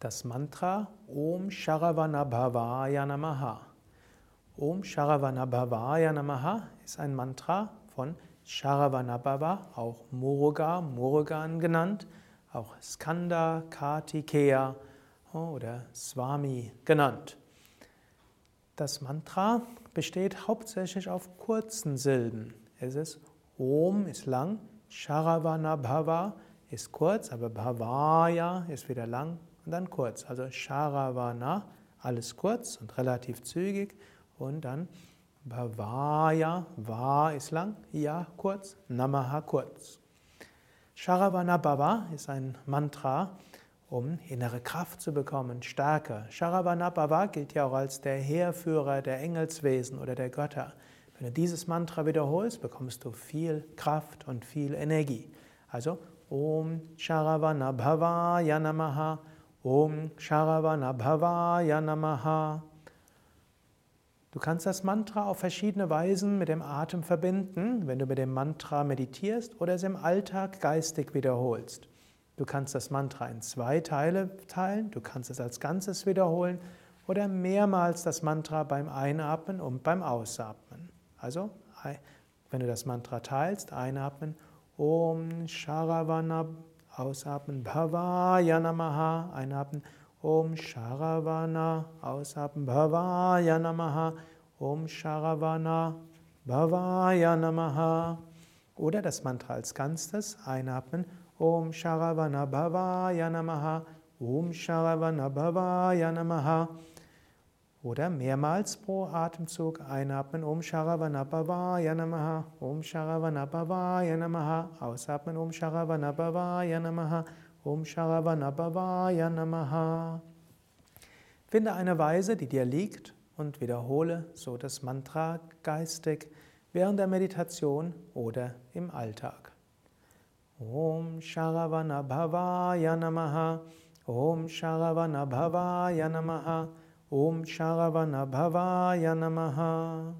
Das Mantra Om Sharavanabhavaya Namaha. Om Sharavanabhavaya Namaha ist ein Mantra von Sharavanabhava, auch Muruga, Murugan genannt, auch Skanda, Kartikeya oder Swami genannt. Das Mantra besteht hauptsächlich auf kurzen Silben. Es ist Om ist lang, Sharavanabhava ist kurz, aber Bhavaya ist wieder lang und dann kurz. Also Sharavana, alles kurz und relativ zügig. Und dann Bhavaya, Va ist lang, Ja kurz, Namaha kurz. Sharavana Bhava ist ein Mantra, um innere Kraft zu bekommen, Stärke. Sharavana Bhava gilt ja auch als der Heerführer der Engelswesen oder der Götter. Wenn du dieses Mantra wiederholst, bekommst du viel Kraft und viel Energie. Also Om Sharavana Bhavaya Namaha Om Sharavanabhavaya Namaha. Du kannst das Mantra auf verschiedene Weisen mit dem Atem verbinden, wenn du mit dem Mantra meditierst oder es im Alltag geistig wiederholst. Du kannst das Mantra in zwei Teile teilen, du kannst es als Ganzes wiederholen oder mehrmals das Mantra beim Einatmen und beim Ausatmen. Also, wenn du das Mantra teilst, einatmen, Om Sharavanabhavaya Ausatmen Bhavaya Namaha. Einatmen Om Sharavana. Ausatmen Bhavaya Namaha. Om Sharavana. Bhavaya Namaha. Oder das Mantra als Ganzes. Einatmen Om Sharavana Bhavaya Namaha. Om Sharavana Bhavaya Namaha. Oder mehrmals pro Atemzug einatmen, Om Sharavanabhavaya Namaha, Om Sharavanabhavaya Namaha, ausatmen, Om Sharavanabhavaya Namaha, Om Sharavanabhavaya Namaha. Finde eine Weise, die dir liegt und wiederhole so das Mantra geistig während der Meditation oder im Alltag. Om Sharavanabhavaya Namaha, Om Sharavanabhavaya Namaha, Om Sharavanabhavaya Namaha